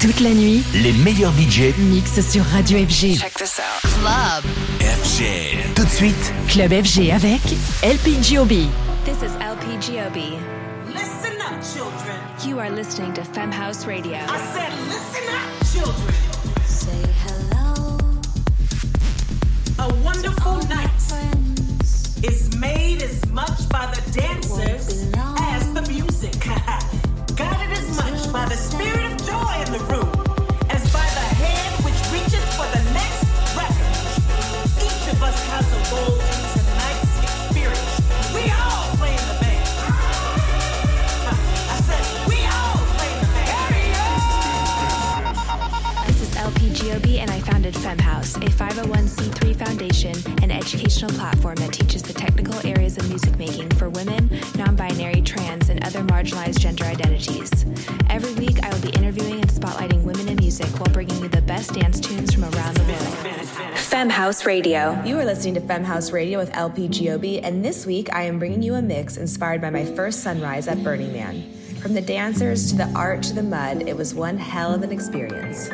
Toute la nuit, Les meilleurs budgets mix sur Radio FG. Check this out. Club. FG. Tout de suite, Club FG avec LPGOB. This is LPGOB. Listen up, children. You are listening to Femhouse Radio. I said, listen up, children. Say hello. A wonderful night is made as much by the dancers as the music. Guided as much by the spirit of joy in the room as by the hand which reaches for the next record. Each of us has a role Femme House, a 501c3 foundation and educational platform that teaches the technical areas of music making for women, non binary, trans, and other marginalized gender identities. Every week, I will be interviewing and spotlighting women in music while bringing you the best dance tunes from around the world. Femme House Radio. You are listening to Femme House Radio with LP Giobbi, and this week I am bringing you a mix inspired by my first sunrise at Burning Man. From the dancers to the art to the mud, it was one hell of an experience.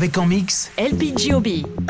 Avec en mix LPGOB.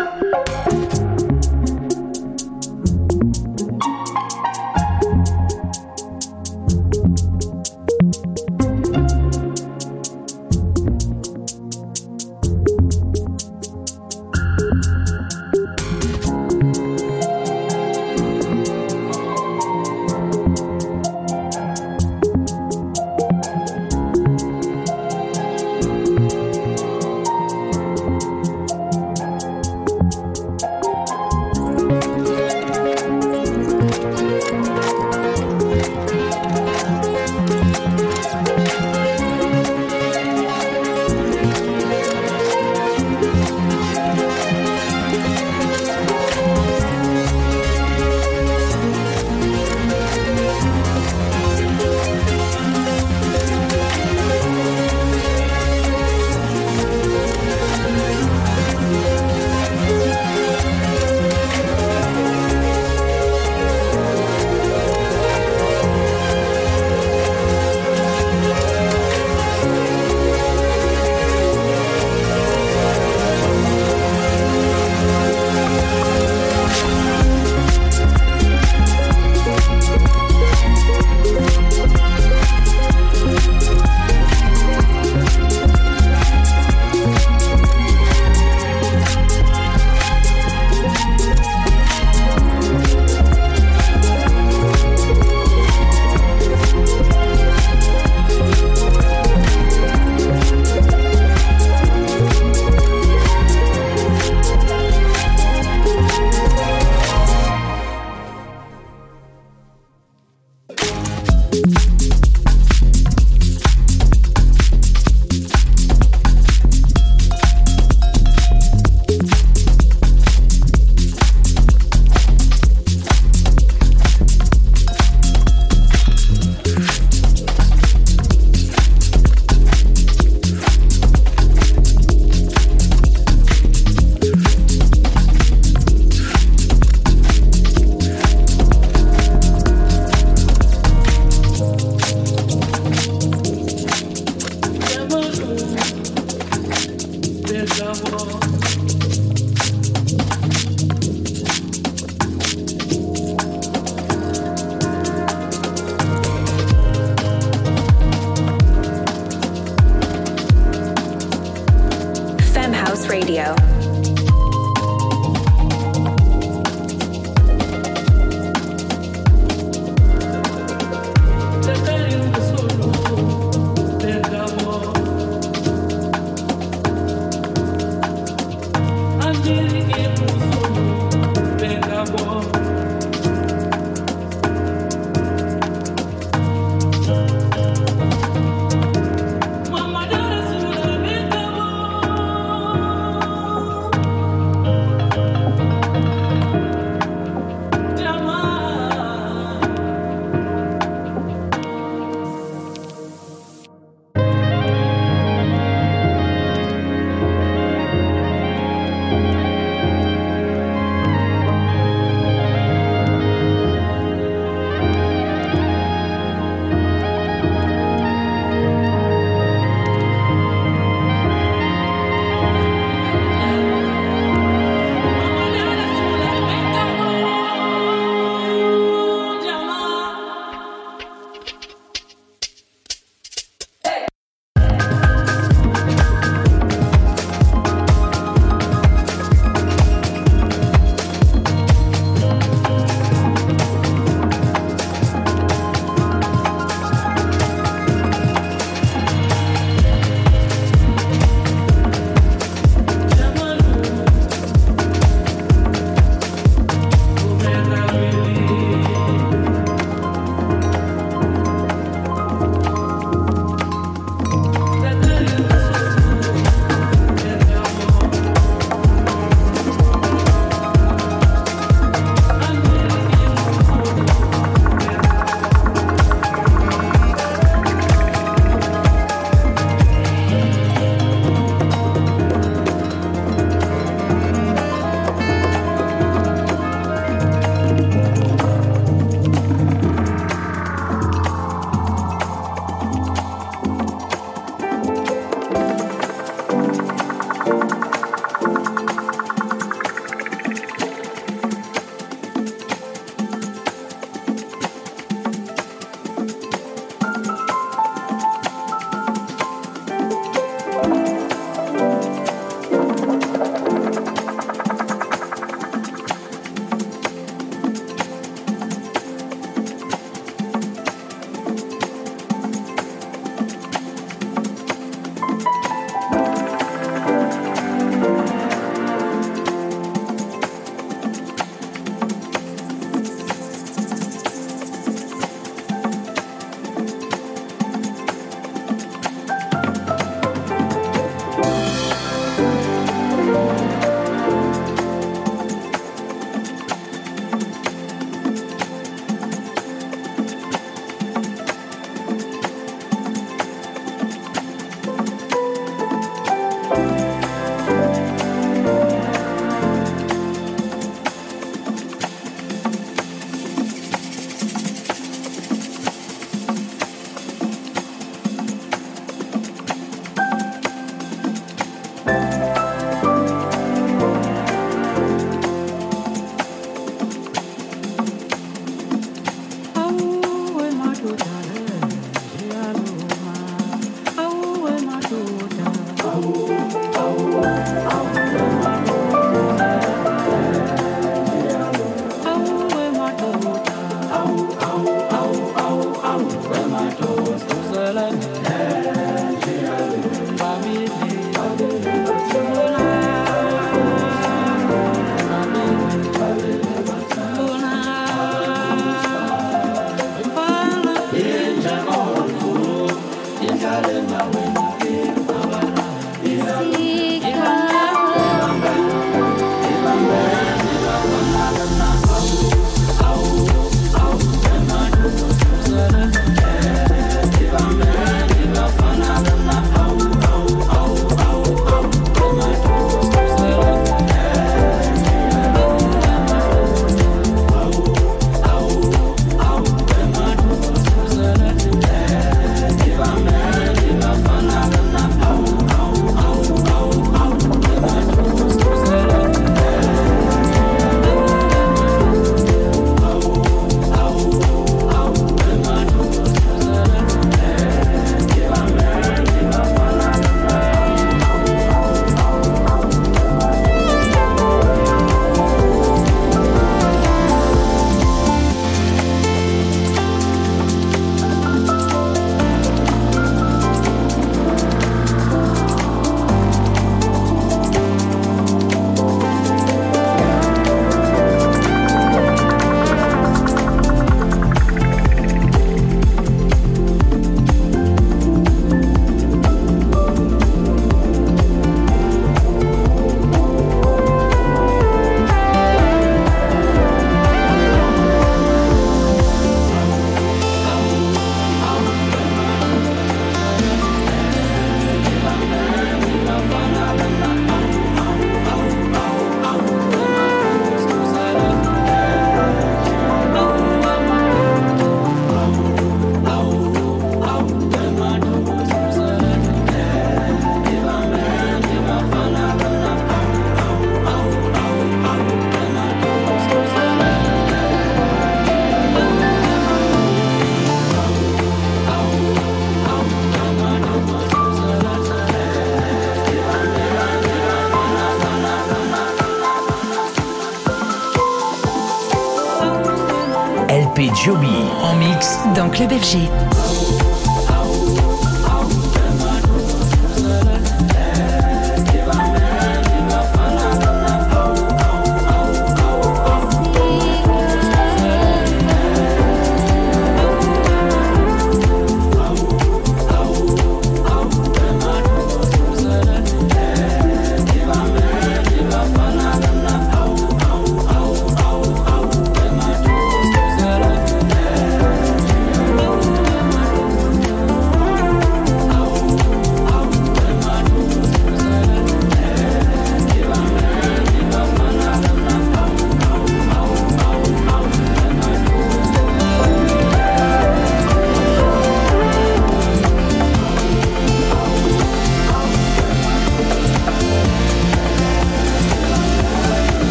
Club FG.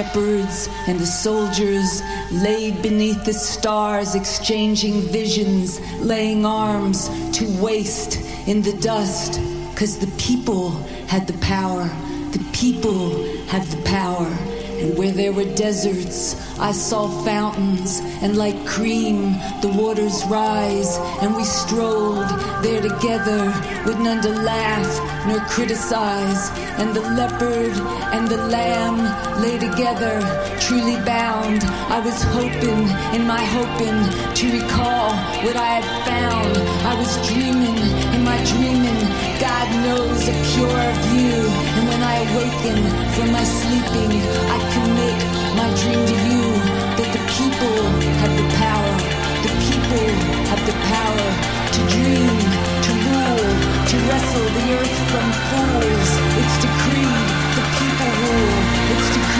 Shepherds and the soldiers laid beneath the stars, exchanging visions, laying arms to waste in the dust. Cause the people had the power, the people had the power. And where there were deserts, I saw fountains, and like cream, the waters rise. And we strolled there together, with none to laugh nor criticize. And the leopard and the lamb lay together, truly bound. I was hoping, in my hoping, to recall what I had found. I was dreaming, in my dreaming, God knows a cure of you. And when I awaken from my sleeping, I commit my dream to you wrestle the earth from fools. It's decreed, the people rule. It's decreed,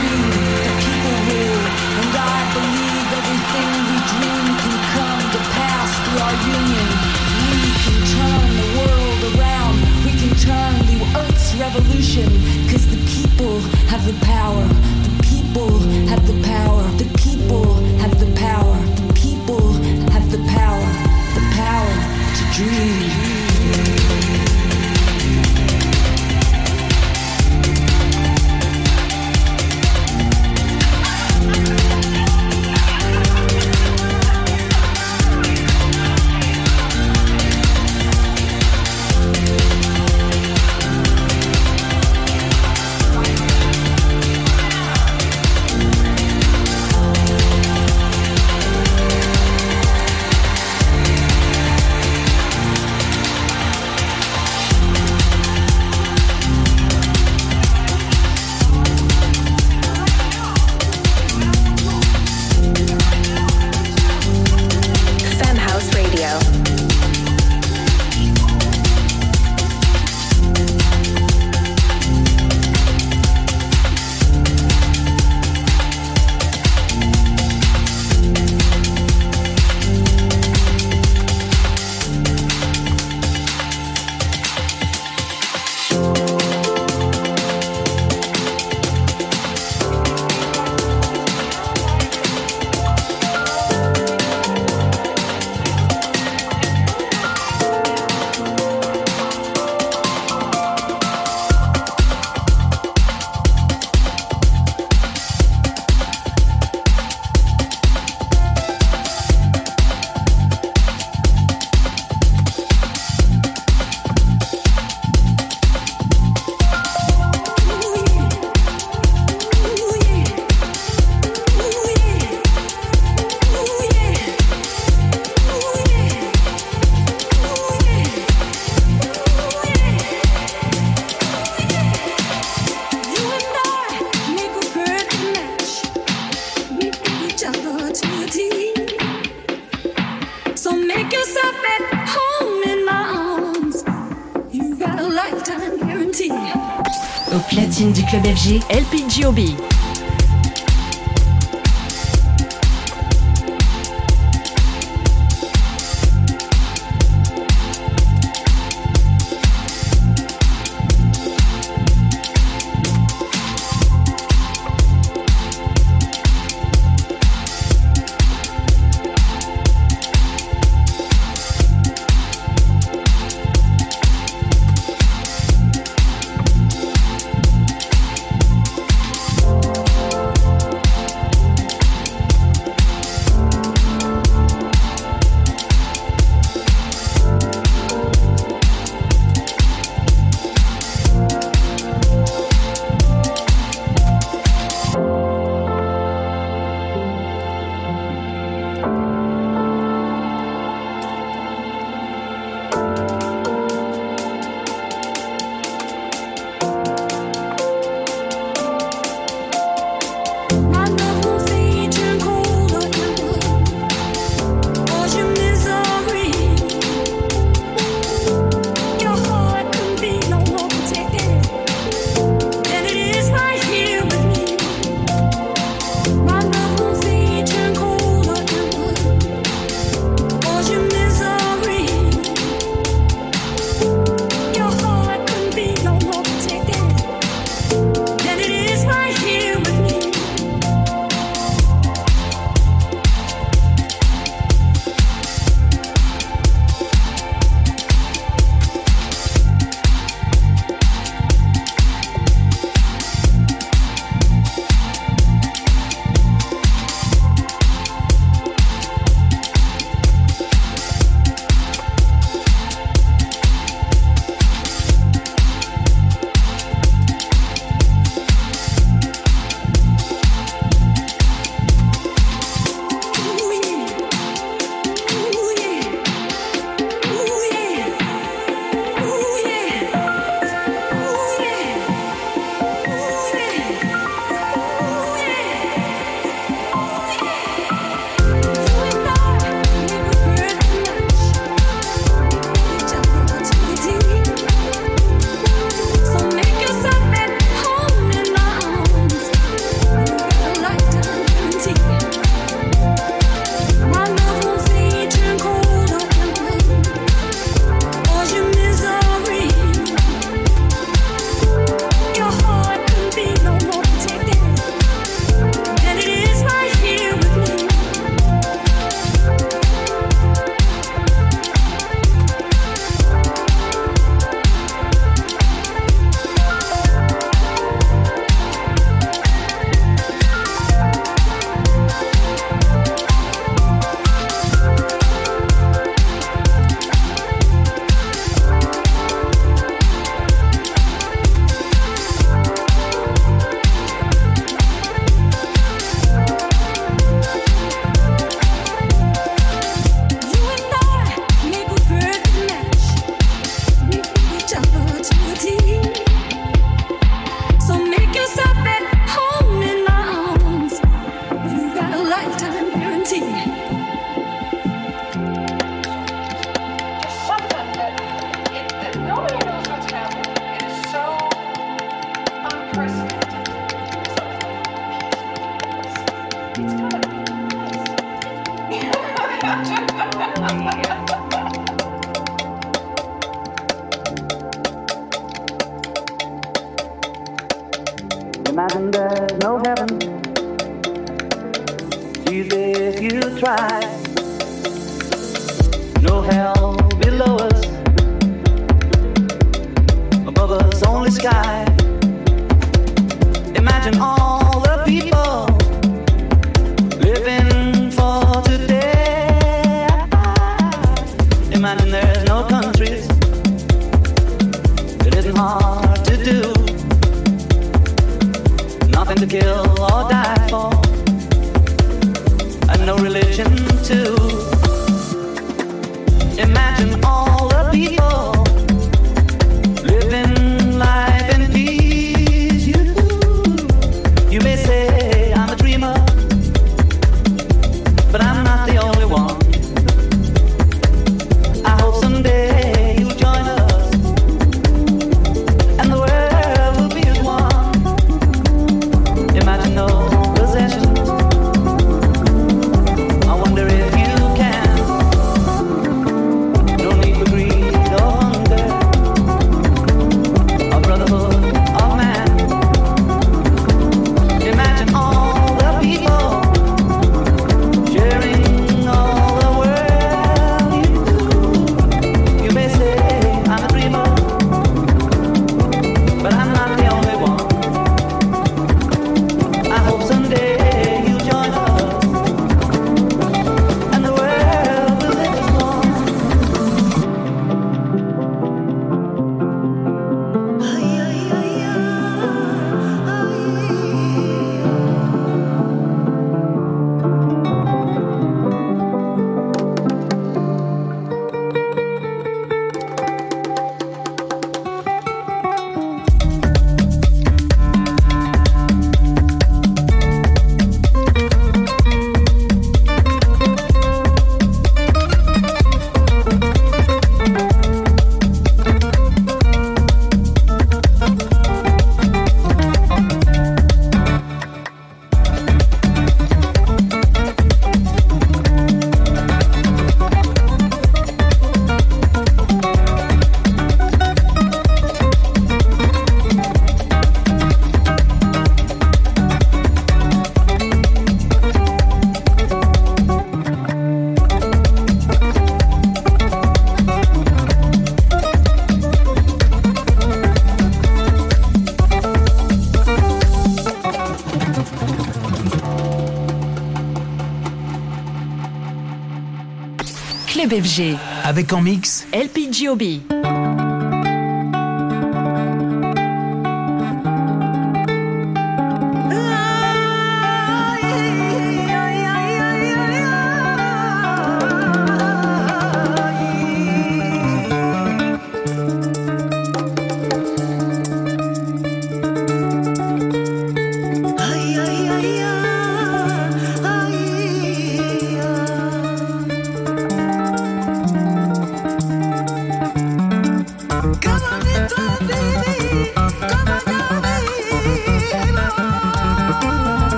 FG. Avec en mix LPGOB.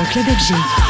Dans Club.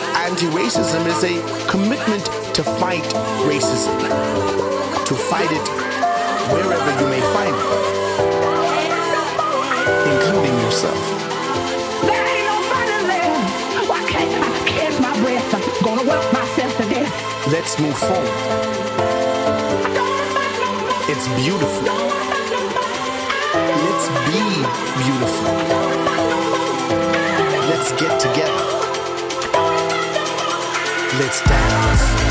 anti-racism is a commitment to fight racism. To fight it wherever you may find it. Including yourself. Let's move forward. It's beautiful. Let's be beautiful. Let's get together. Let's dance.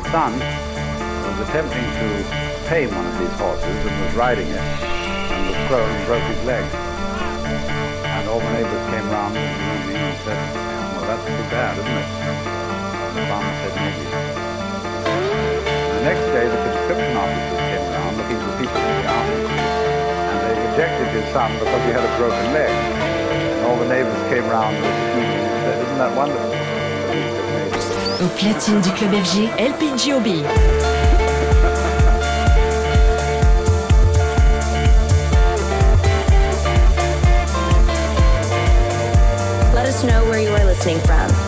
His son was attempting to tame one of these horses and was riding it and was thrown and broke his leg. And all the neighbors came round and said, well, that's too bad, isn't it? And the farmer said, maybe. The next day, the conscription officers came around looking for people in the army. And they rejected his son because he had a broken leg. And all the neighbors came round and said, isn't that wonderful? Au platine du club FG, LP Giobbi. Let us know where you are listening from.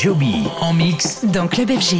Joby en mix dans Club FG.